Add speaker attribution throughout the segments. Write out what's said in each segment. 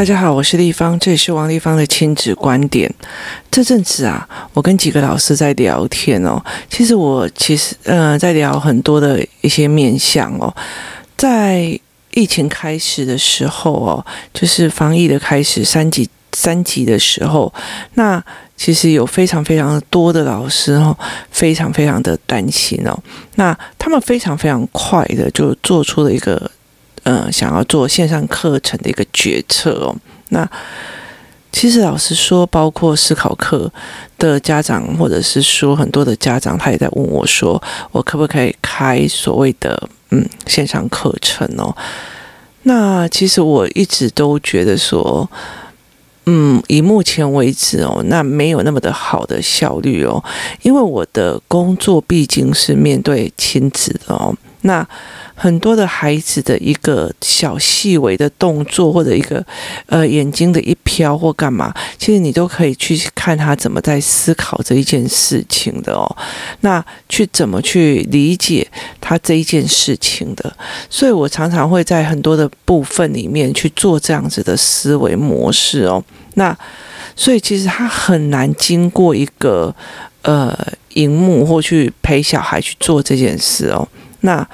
Speaker 1: 大家好，我是立方，这里是王立方的亲子观点。这阵子啊，我跟几个老师在聊天哦。其实我其实呃在聊很多的一些面向哦。在疫情开始的时候哦，就是防疫的开始三级三级的时候，那其实有非常非常多的老师哦，非常非常的担心哦。那他们非常非常快的就做出了一个。嗯，想要做线上课程的一个决策哦。那其实老实说，包括思考课的家长，或者是说很多的家长，他也在问我说，我可不可以开所谓的嗯线上课程哦？那其实我一直都觉得说，嗯，以目前为止哦，那没有那么的好的效率哦，因为我的工作毕竟是面对亲子哦，那。很多的孩子的一个小细微的动作，或者一个呃眼睛的一飘或干嘛，其实你都可以去看他怎么在思考这一件事情的哦。那去怎么去理解他这一件事情的？所以我常常会在很多的部分里面去做这样子的思维模式哦。那所以其实他很难经过一个呃荧幕或去陪小孩去做这件事哦。那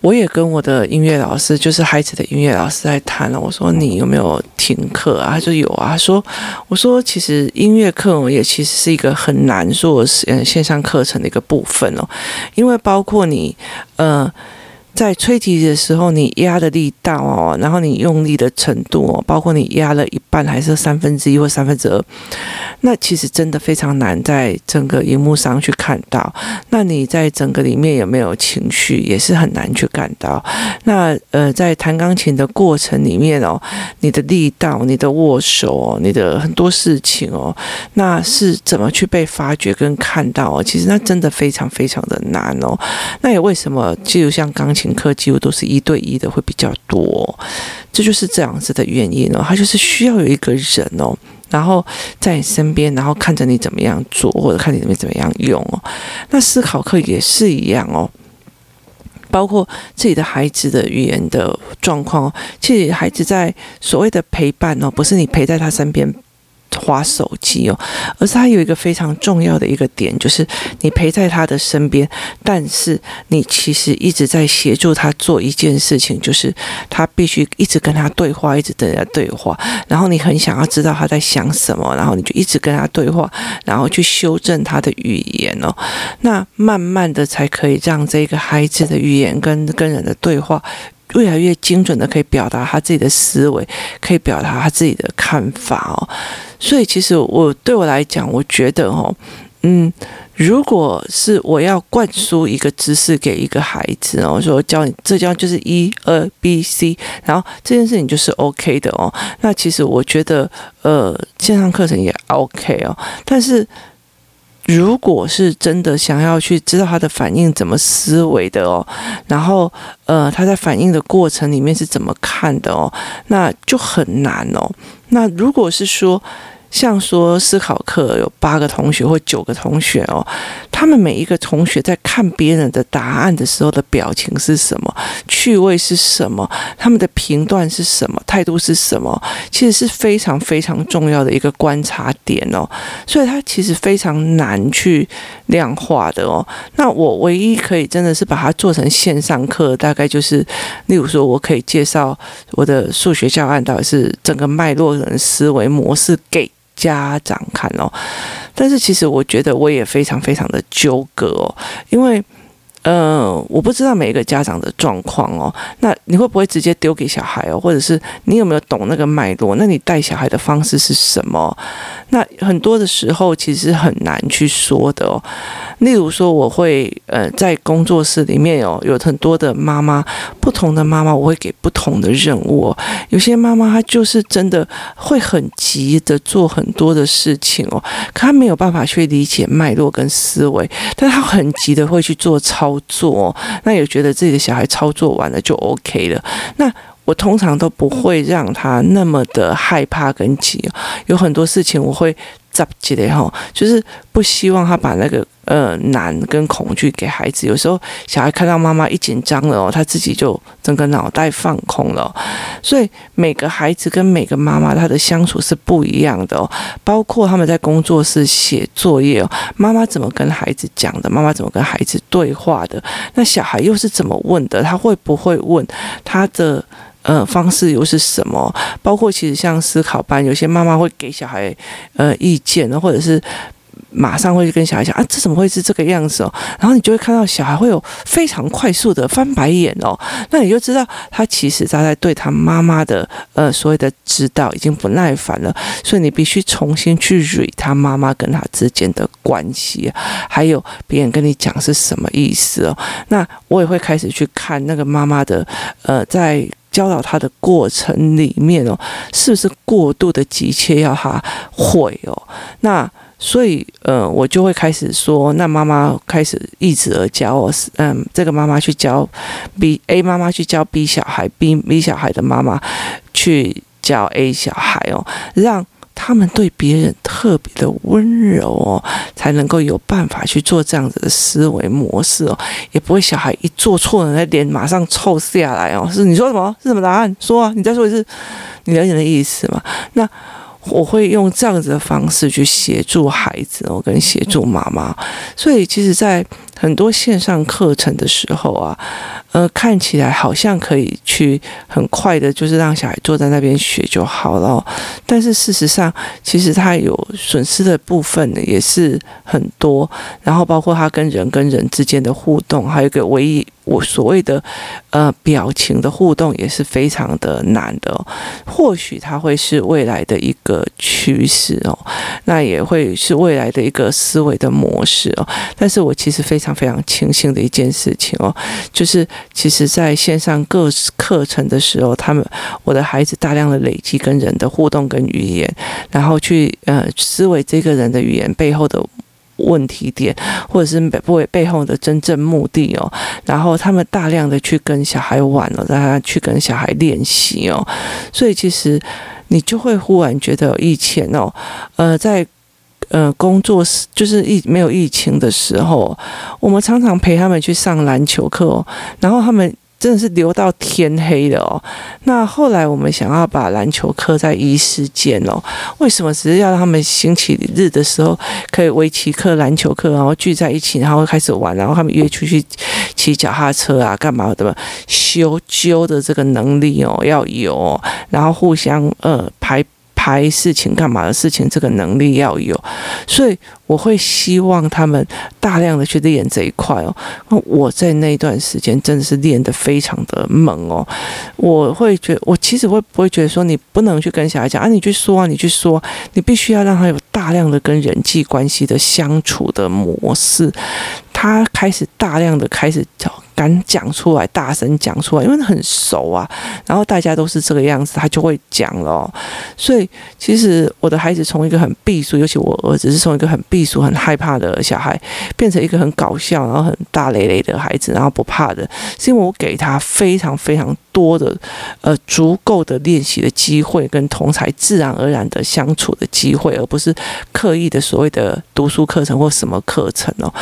Speaker 1: 我也跟我的音乐老师，就是孩子的音乐老师在谈了。我说你有没有停课啊？他说有啊。说我说其实音乐课也其实是一个很难做嗯线上课程的一个部分哦，因为包括你呃。在吹笛的时候，你压的力道哦，然后你用力的程度哦，包括你压了一半还是三分之一或三分之二，那其实真的非常难在整个荧幕上去看到。那你在整个里面有没有情绪，也是很难去感到。那呃，在弹钢琴的过程里面哦，你的力道、你的握手哦，你的很多事情哦，那是怎么去被发掘跟看到哦？其实那真的非常非常的难哦。那也为什么就像钢琴？课几乎都是一对一的，会比较多，这就是这样子的原因哦。他就是需要有一个人哦，然后在你身边，然后看着你怎么样做，或者看你怎么怎么样用哦。那思考课也是一样哦，包括自己的孩子的语言的状况哦，其实孩子在所谓的陪伴哦，不是你陪在他身边。滑手机哦，而是他有一个非常重要的一个点，就是你陪在他的身边，但是你其实一直在协助他做一件事情，就是他必须一直跟他对话，一直跟他对话，然后你很想要知道他在想什么，然后你就一直跟他对话，然后去修正他的语言哦，那慢慢的才可以让这个孩子的语言跟跟人的对话。越来越精准的可以表达他自己的思维，可以表达他自己的看法哦。所以其实我对我来讲，我觉得哦，嗯，如果是我要灌输一个知识给一个孩子哦，说教你这叫就是一二 B C，然后这件事情就是 OK 的哦。那其实我觉得呃，线上课程也 OK 哦，但是。如果是真的想要去知道他的反应怎么思维的哦，然后呃他在反应的过程里面是怎么看的哦，那就很难哦。那如果是说。像说思考课有八个同学或九个同学哦，他们每一个同学在看别人的答案的时候的表情是什么，趣味是什么，他们的评断是什么，态度是什么，其实是非常非常重要的一个观察点哦。所以它其实非常难去量化的哦。那我唯一可以真的是把它做成线上课，大概就是，例如说我可以介绍我的数学教案到底是整个脉络的思维模式给。家长看哦，但是其实我觉得我也非常非常的纠葛哦，因为呃，我不知道每一个家长的状况哦，那你会不会直接丢给小孩哦，或者是你有没有懂那个脉络？那你带小孩的方式是什么？那很多的时候其实很难去说的哦。例如说，我会呃在工作室里面哦有很多的妈妈，不同的妈妈，我会给不同的任务哦。有些妈妈她就是真的会很急的做很多的事情哦，可她没有办法去理解脉络跟思维，但她很急的会去做操作，那也觉得自己的小孩操作完了就 OK 了。那我通常都不会让他那么的害怕跟急，有很多事情我会。就是不希望他把那个呃难跟恐惧给孩子。有时候小孩看到妈妈一紧张了哦，他自己就整个脑袋放空了。所以每个孩子跟每个妈妈他的相处是不一样的哦，包括他们在工作室写作业哦，妈妈怎么跟孩子讲的？妈妈怎么跟孩子对话的？那小孩又是怎么问的？他会不会问？他的呃方式又是什么？包括其实像思考班，有些妈妈会给小孩呃意见，或者是。马上会去跟小孩讲啊，这怎么会是这个样子哦？然后你就会看到小孩会有非常快速的翻白眼哦，那你就知道他其实他在对他妈妈的呃所谓的指导已经不耐烦了，所以你必须重新去捋他妈妈跟他之间的关系，还有别人跟你讲是什么意思哦。那我也会开始去看那个妈妈的呃在教导他的过程里面哦，是不是过度的急切要他会哦？那。所以，呃，我就会开始说，那妈妈开始一直而教我，嗯，这个妈妈去教 B A 妈妈去教 B 小孩，B B 小孩的妈妈去教 A 小孩哦，让他们对别人特别的温柔哦，才能够有办法去做这样子的思维模式哦，也不会小孩一做错了，那脸马上臭下来哦。是你说什么？是什么答案？说啊，你再说一次，你了解的意思吗？那。我会用这样子的方式去协助孩子，我跟协助妈妈，所以其实，在很多线上课程的时候啊，呃，看起来好像可以去很快的，就是让小孩坐在那边学就好了，但是事实上，其实他有损失的部分，也是很多，然后包括他跟人跟人之间的互动，还有一个唯一。我所谓的呃表情的互动也是非常的难的，或许它会是未来的一个趋势哦，那也会是未来的一个思维的模式哦。但是我其实非常非常庆幸的一件事情哦，就是其实在线上各课程的时候，他们我的孩子大量的累积跟人的互动跟语言，然后去呃思维这个人的语言背后的。问题点，或者是背背后的真正目的哦，然后他们大量的去跟小孩玩了，让他去跟小孩练习哦，所以其实你就会忽然觉得以前哦，呃，在呃工作室就是疫没有疫情的时候，我们常常陪他们去上篮球课哦，然后他们。真的是留到天黑的哦。那后来我们想要把篮球课在医师间哦，为什么只是要让他们星期日的时候可以围棋课、篮球课，然后聚在一起，然后开始玩，然后他们约出去骑脚踏车啊，干嘛的？修纠的这个能力哦要有，然后互相呃排。排事情干嘛的事情，这个能力要有，所以我会希望他们大量的去练这一块哦。那我在那段时间真的是练得非常的猛哦。我会觉，我其实会不会觉得说，你不能去跟小孩讲啊，你去说啊，你去说，你必须要让他有大量的跟人际关系的相处的模式，他开始大量的开始找。敢讲出来，大声讲出来，因为很熟啊。然后大家都是这个样子，他就会讲了。所以其实我的孩子从一个很避俗，尤其我儿子是从一个很避俗、很害怕的小孩，变成一个很搞笑，然后很大咧咧的孩子，然后不怕的，是因为我给他非常非常多的呃足够的练习的机会，跟同才自然而然的相处的机会，而不是刻意的所谓的读书课程或什么课程哦。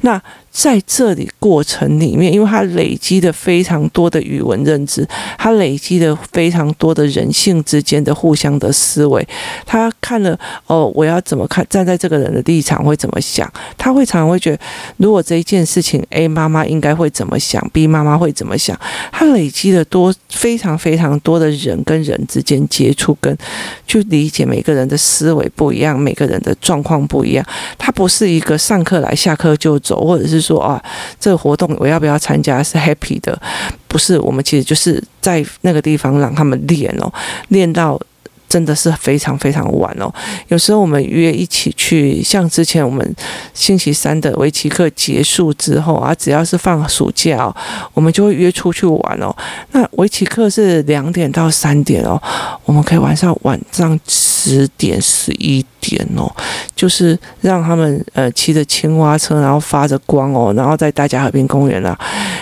Speaker 1: 那。在这里过程里面，因为他累积的非常多的语文认知，他累积的非常多的人性之间的互相的思维，他看了哦，我要怎么看？站在这个人的立场会怎么想？他会常常会觉得，如果这一件事情，A 妈妈应该会怎么想？B 妈妈会怎么想？他累积的多非常非常多的人跟人之间接触，跟去理解每个人的思维不一样，每个人的状况不一样。他不是一个上课来下课就走，或者是。说啊，这个活动我要不要参加？是 happy 的，不是？我们其实就是在那个地方让他们练哦，练到真的是非常非常晚哦。有时候我们约一起去，像之前我们星期三的围棋课结束之后啊，只要是放暑假哦，我们就会约出去玩哦。那围棋课是两点到三点哦，我们可以晚上晚上十点十一点。哦，就是让他们呃骑着青蛙车，然后发着光哦，然后在大家河滨公园啊，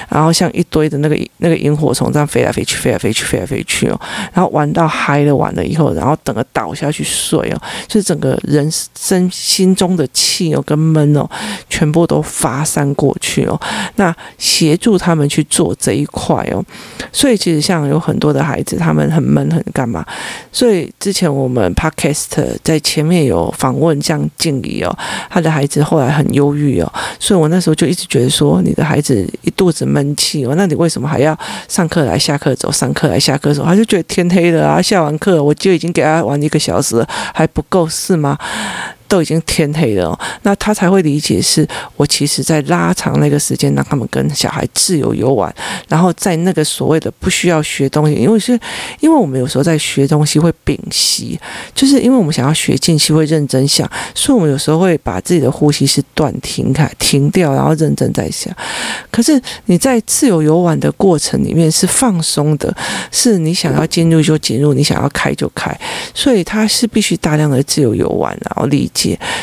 Speaker 1: 然后像一堆的那个那个萤火虫这样飞来飞去，飞来飞去，飞来飞去哦，然后玩到嗨了，完了以后，然后等个倒下去睡哦，就是整个人身心中的气哦跟闷哦，全部都发散过去哦，那协助他们去做这一块哦，所以其实像有很多的孩子，他们很闷很干嘛，所以之前我们 podcast 在前面有访问像静怡哦，他的孩子后来很忧郁哦，所以我那时候就一直觉得说，你的孩子一肚子闷气哦，那你为什么还要上课来下课走，上课来下课走？他就觉得天黑了啊，下完课我就已经给他玩一个小时，还不够是吗？都已经天黑了，那他才会理解是我其实在拉长那个时间，让他们跟小孩自由游玩，然后在那个所谓的不需要学东西，因为是，因为我们有时候在学东西会屏息，就是因为我们想要学进去会认真想，所以我们有时候会把自己的呼吸是断停开、停掉，然后认真在想。可是你在自由游玩的过程里面是放松的，是你想要进入就进入，你想要开就开，所以他是必须大量的自由游玩，然后理。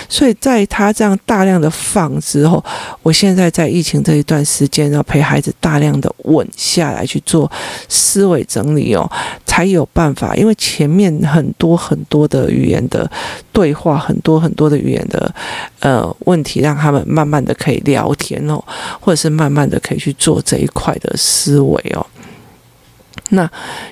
Speaker 1: 所以，在他这样大量的放之后，我现在在疫情这一段时间，要陪孩子大量的稳下来去做思维整理哦，才有办法。因为前面很多很多的语言的对话，很多很多的语言的呃问题，让他们慢慢的可以聊天哦，或者是慢慢的可以去做这一块的思维哦。那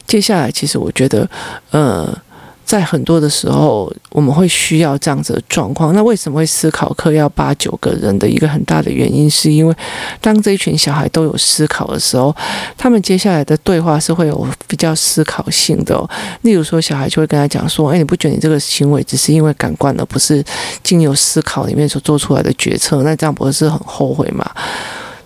Speaker 1: 接下来，其实我觉得，呃。在很多的时候，我们会需要这样子的状况。那为什么会思考课要八九个人的一个很大的原因，是因为当这一群小孩都有思考的时候，他们接下来的对话是会有比较思考性的。例如说，小孩就会跟他讲说：“哎，你不觉得你这个行为只是因为感官，而不是经由思考里面所做出来的决策？那这样不是很后悔吗？”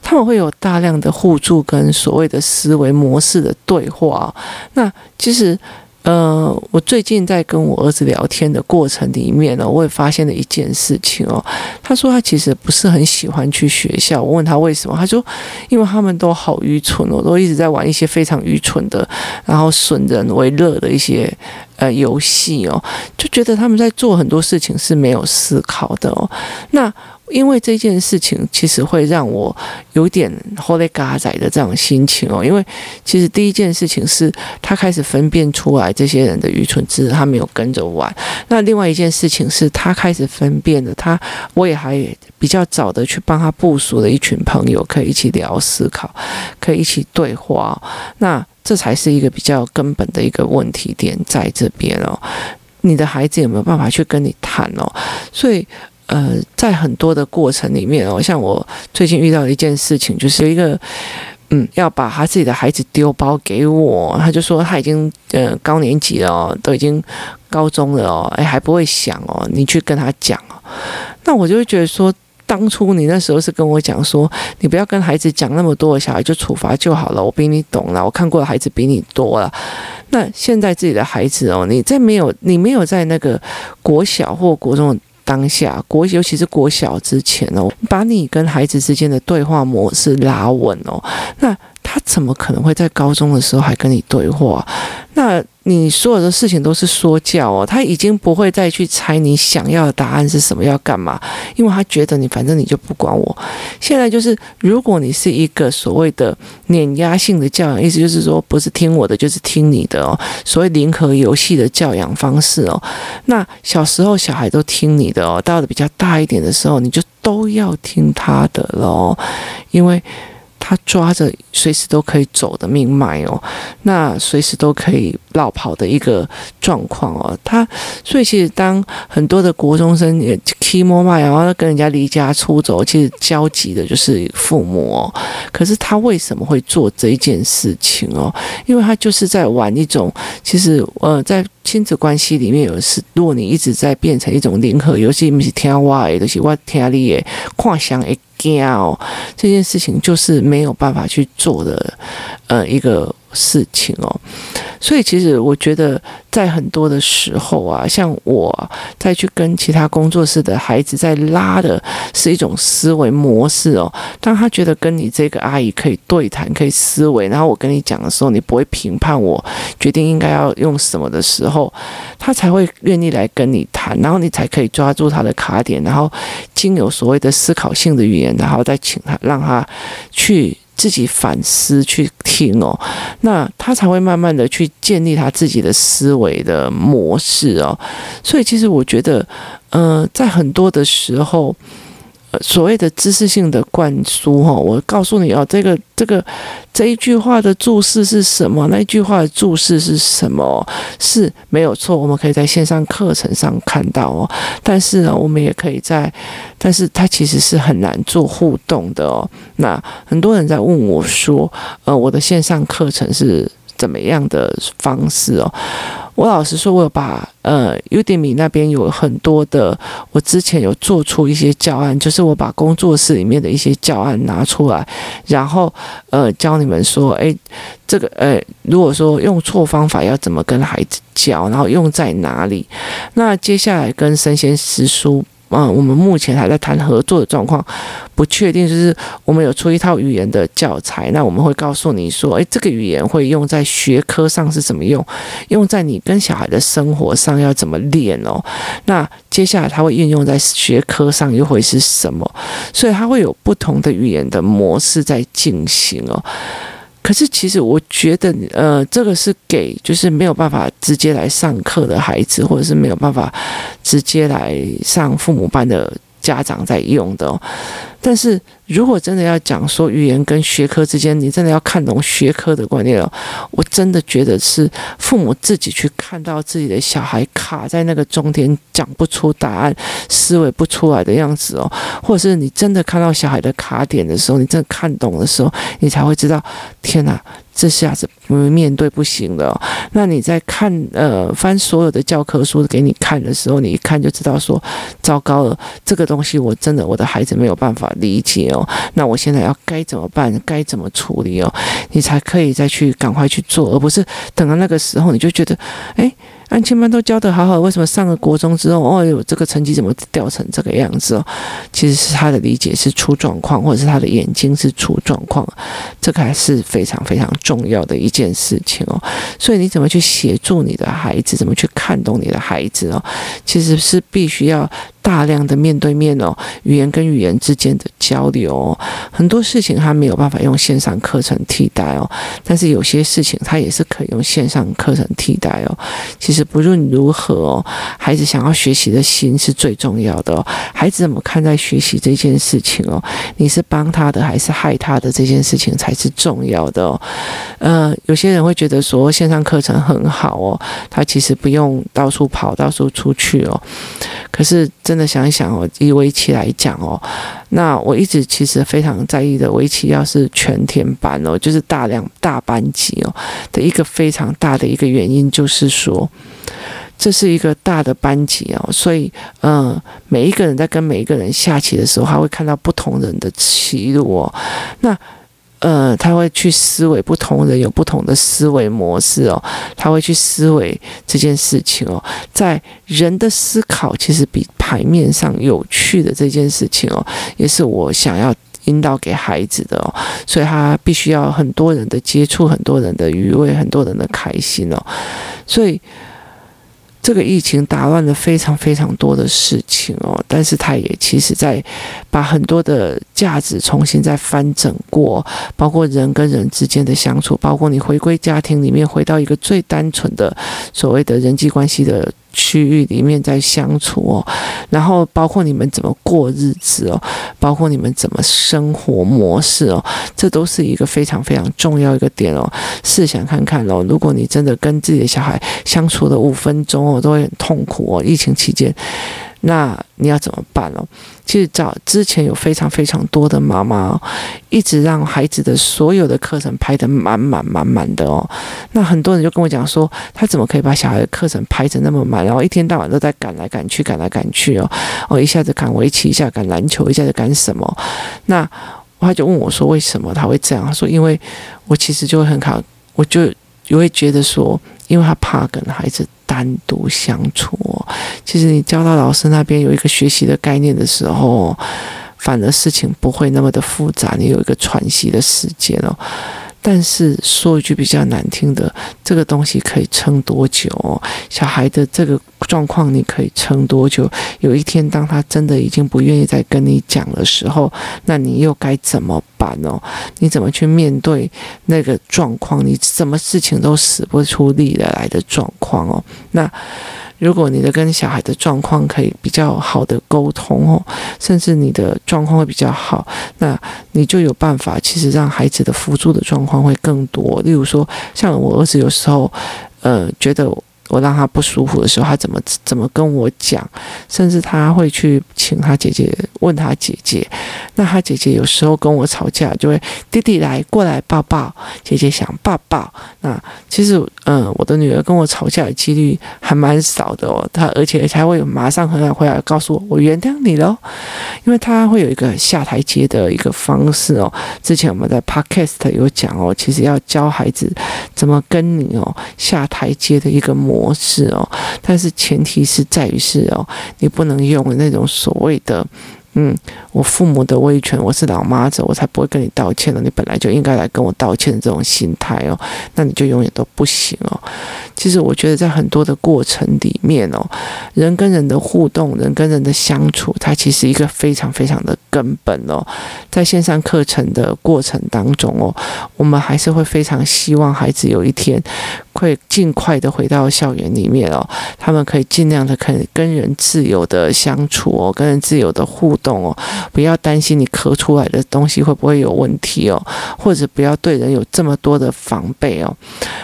Speaker 1: 他们会有大量的互助跟所谓的思维模式的对话。那其实。呃，我最近在跟我儿子聊天的过程里面呢，我也发现了一件事情哦。他说他其实不是很喜欢去学校。我问他为什么，他说因为他们都好愚蠢哦，都一直在玩一些非常愚蠢的，然后损人为乐的一些呃游戏哦，就觉得他们在做很多事情是没有思考的哦。那。因为这件事情其实会让我有点后来嘎仔的这种心情哦。因为其实第一件事情是他开始分辨出来这些人的愚蠢只是，他没有跟着玩。那另外一件事情是他开始分辨了，他我也还比较早的去帮他部署了一群朋友，可以一起聊思考，可以一起对话。那这才是一个比较根本的一个问题点在这边哦。你的孩子有没有办法去跟你谈哦？所以。呃，在很多的过程里面哦，像我最近遇到的一件事情，就是一个嗯，要把他自己的孩子丢包给我，他就说他已经呃高年级了哦，都已经高中了哦，哎还不会想哦，你去跟他讲哦。那我就会觉得说，当初你那时候是跟我讲说，你不要跟孩子讲那么多，小孩就处罚就好了，我比你懂了，我看过的孩子比你多了。那现在自己的孩子哦，你在没有你没有在那个国小或国中。当下国，尤其是国小之前哦，把你跟孩子之间的对话模式拉稳哦，那他怎么可能会在高中的时候还跟你对话？那你所有的事情都是说教哦，他已经不会再去猜你想要的答案是什么，要干嘛，因为他觉得你反正你就不管我。现在就是，如果你是一个所谓的碾压性的教养，意思就是说不是听我的就是听你的哦，所谓零和游戏的教养方式哦。那小时候小孩都听你的哦，到了比较大一点的时候，你就都要听他的喽，因为。他抓着随时都可以走的命脉哦，那随时都可以落跑的一个状况哦。他所以其实当很多的国中生也欺摸摸然后跟人家离家出走，其实焦急的就是父母哦。可是他为什么会做这一件事情哦？因为他就是在玩一种，其实呃，在亲子关系里面有时，如果你一直在变成一种零和游戏，不是听我的，就是我听你的，看相诶。哦，这件事情就是没有办法去做的，呃，一个事情哦。所以其实我觉得，在很多的时候啊，像我再去跟其他工作室的孩子在拉的是一种思维模式哦。当他觉得跟你这个阿姨可以对谈，可以思维，然后我跟你讲的时候，你不会评判我决定应该要用什么的时候，他才会愿意来跟你谈，然后你才可以抓住他的卡点，然后经由所谓的思考性的语言，然后再请他让他去。自己反思去听哦，那他才会慢慢的去建立他自己的思维的模式哦。所以其实我觉得，呃，在很多的时候。所谓的知识性的灌输，哈，我告诉你哦，这个这个这一句话的注释是什么？那一句话的注释是什么？是没有错，我们可以在线上课程上看到哦。但是呢，我们也可以在，但是它其实是很难做互动的哦。那很多人在问我说，呃，我的线上课程是怎么样的方式哦？我老实说，我有把呃，Udemy 那边有很多的，我之前有做出一些教案，就是我把工作室里面的一些教案拿出来，然后呃，教你们说，哎，这个呃，如果说用错方法要怎么跟孩子教，然后用在哪里？那接下来跟生鲜师叔。嗯，我们目前还在谈合作的状况，不确定。就是我们有出一套语言的教材，那我们会告诉你说，诶，这个语言会用在学科上是怎么用，用在你跟小孩的生活上要怎么练哦。那接下来它会应用在学科上又会是什么？所以它会有不同的语言的模式在进行哦。可是，其实我觉得，呃，这个是给就是没有办法直接来上课的孩子，或者是没有办法直接来上父母班的。家长在用的，但是如果真的要讲说语言跟学科之间，你真的要看懂学科的观念哦，我真的觉得是父母自己去看到自己的小孩卡在那个中间，讲不出答案，思维不出来的样子哦，或者是你真的看到小孩的卡点的时候，你真的看懂的时候，你才会知道，天哪！这下子不面对不行了，那你在看呃翻所有的教科书给你看的时候，你一看就知道说，糟糕了，这个东西我真的我的孩子没有办法理解哦。那我现在要该怎么办？该怎么处理哦？你才可以再去赶快去做，而不是等到那个时候你就觉得，哎。安亲班都教的好好，为什么上了国中之后，哦哟，这个成绩怎么掉成这个样子哦？其实是他的理解是出状况，或者是他的眼睛是出状况，这个还是非常非常重要的一件事情哦。所以你怎么去协助你的孩子，怎么去看懂你的孩子哦？其实是必须要。大量的面对面哦，语言跟语言之间的交流哦，很多事情他没有办法用线上课程替代哦，但是有些事情他也是可以用线上课程替代哦。其实不论如何哦，孩子想要学习的心是最重要的哦。孩子怎么看待学习这件事情哦？你是帮他的还是害他的这件事情才是重要的哦。呃，有些人会觉得说线上课程很好哦，他其实不用到处跑，到处出去哦。可是真真的想一想哦，以围棋来讲哦，那我一直其实非常在意的，围棋要是全天班哦，就是大量大班级哦的一个非常大的一个原因，就是说这是一个大的班级哦，所以嗯，每一个人在跟每一个人下棋的时候，他会看到不同人的棋路哦，那。呃，他会去思维，不同人有不同的思维模式哦。他会去思维这件事情哦，在人的思考其实比牌面上有趣的这件事情哦，也是我想要引导给孩子的哦。所以他必须要很多人的接触，很多人的愉悦，很多人的开心哦。所以。这个疫情打乱了非常非常多的事情哦，但是他也其实在把很多的价值重新再翻整过，包括人跟人之间的相处，包括你回归家庭里面，回到一个最单纯的所谓的人际关系的。区域里面在相处哦，然后包括你们怎么过日子哦，包括你们怎么生活模式哦，这都是一个非常非常重要一个点哦。试想看看哦，如果你真的跟自己的小孩相处了五分钟哦，都会很痛苦哦。疫情期间。那你要怎么办哦？其实早之前有非常非常多的妈妈哦，一直让孩子的所有的课程排得满满满满的哦。那很多人就跟我讲说，他怎么可以把小孩的课程排成那么满，然后一天到晚都在赶来赶去，赶来赶去哦。哦，一下子赶围棋，一下赶篮球，一下子赶什么？那他就问我说，为什么他会这样？他说，因为我其实就会很考，我就。也会觉得说，因为他怕跟孩子单独相处。其实你教到老师那边有一个学习的概念的时候，反而事情不会那么的复杂，你有一个喘息的时间哦。但是说一句比较难听的，这个东西可以撑多久？小孩的这个状况你可以撑多久？有一天当他真的已经不愿意再跟你讲的时候，那你又该怎么办哦？你怎么去面对那个状况？你什么事情都使不出力来的状况哦？那。如果你的跟小孩的状况可以比较好的沟通哦，甚至你的状况会比较好，那你就有办法，其实让孩子的辅助的状况会更多。例如说，像我儿子有时候，呃，觉得。我让他不舒服的时候，他怎么怎么跟我讲？甚至他会去请他姐姐问他姐姐。那他姐姐有时候跟我吵架，就会弟弟来过来抱抱，姐姐想抱抱。那其实，嗯，我的女儿跟我吵架的几率还蛮少的哦。她而且才会马上回来回来告诉我，我原谅你喽，因为他会有一个下台阶的一个方式哦。之前我们在 Podcast 有讲哦，其实要教孩子怎么跟你哦下台阶的一个模模式哦，但是前提是在于是哦，你不能用那种所谓的。嗯，我父母的威权，我是老妈子，我才不会跟你道歉呢。你本来就应该来跟我道歉的这种心态哦，那你就永远都不行哦。其实我觉得在很多的过程里面哦，人跟人的互动，人跟人的相处，它其实一个非常非常的根本哦。在线上课程的过程当中哦，我们还是会非常希望孩子有一天会尽快的回到校园里面哦，他们可以尽量的可以跟人自由的相处哦，跟人自由的互动。动哦，不要担心你咳出来的东西会不会有问题哦，或者不要对人有这么多的防备哦，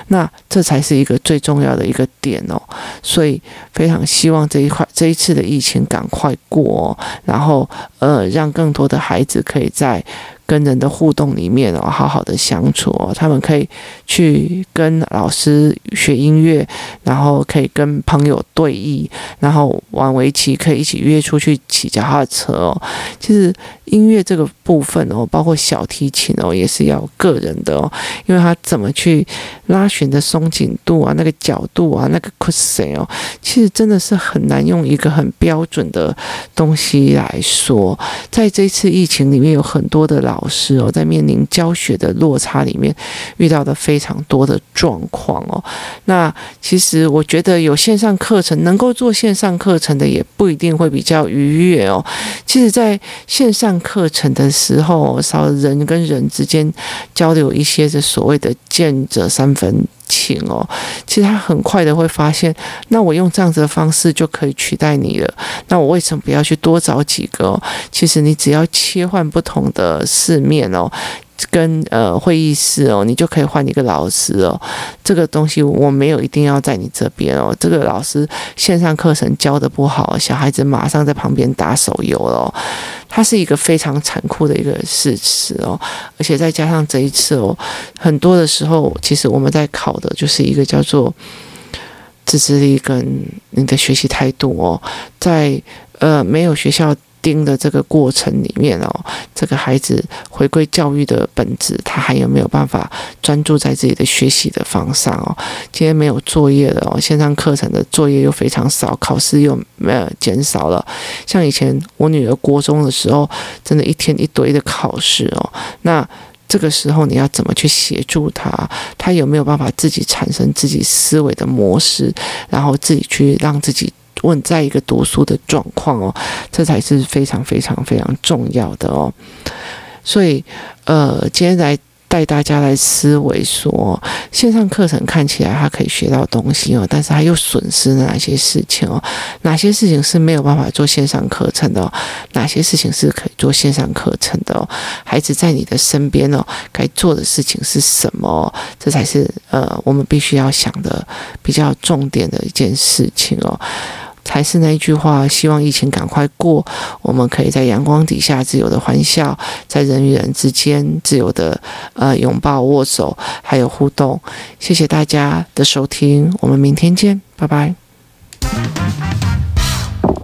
Speaker 1: 那这才是一个最重要的一个点哦。所以非常希望这一块这一次的疫情赶快过哦，然后呃，让更多的孩子可以在。跟人的互动里面哦，好好的相处哦，他们可以去跟老师学音乐，然后可以跟朋友对弈，然后玩围棋，可以一起约出去骑脚踏车哦。其实音乐这个部分哦，包括小提琴哦，也是要个人的哦，因为他怎么去拉弦的松紧度啊，那个角度啊，那个 c o s s 哦，其实真的是很难用一个很标准的东西来说。在这次疫情里面，有很多的老。老师哦，在面临教学的落差里面，遇到的非常多的状况哦。那其实我觉得有线上课程能够做线上课程的，也不一定会比较愉悦哦。其实，在线上课程的时候，少人跟人之间交流一些这所谓的见者三分。情哦，其实他很快的会发现，那我用这样子的方式就可以取代你了。那我为什么不要去多找几个？其实你只要切换不同的四面哦。跟呃会议室哦，你就可以换一个老师哦。这个东西我没有一定要在你这边哦。这个老师线上课程教的不好，小孩子马上在旁边打手游了哦。它是一个非常残酷的一个事实哦。而且再加上这一次哦，很多的时候其实我们在考的就是一个叫做自制力跟你的学习态度哦。在呃没有学校。盯的这个过程里面哦，这个孩子回归教育的本质，他还有没有办法专注在自己的学习的方向哦？今天没有作业了哦，线上课程的作业又非常少，考试又没有减少了。像以前我女儿国中的时候，真的一天一堆的考试哦。那这个时候你要怎么去协助他？他有没有办法自己产生自己思维的模式，然后自己去让自己。问在一个读书的状况哦，这才是非常非常非常重要的哦。所以，呃，今天来带大家来思维说，线上课程看起来他可以学到东西哦，但是他又损失了哪些事情哦？哪些事情是没有办法做线上课程的哦？哪些事情是可以做线上课程的哦？孩子在你的身边哦，该做的事情是什么？这才是呃，我们必须要想的比较重点的一件事情哦。还是那一句话，希望疫情赶快过，我们可以在阳光底下自由的欢笑，在人与人之间自由的呃拥抱、握手，还有互动。谢谢大家的收听，我们明天见，拜拜。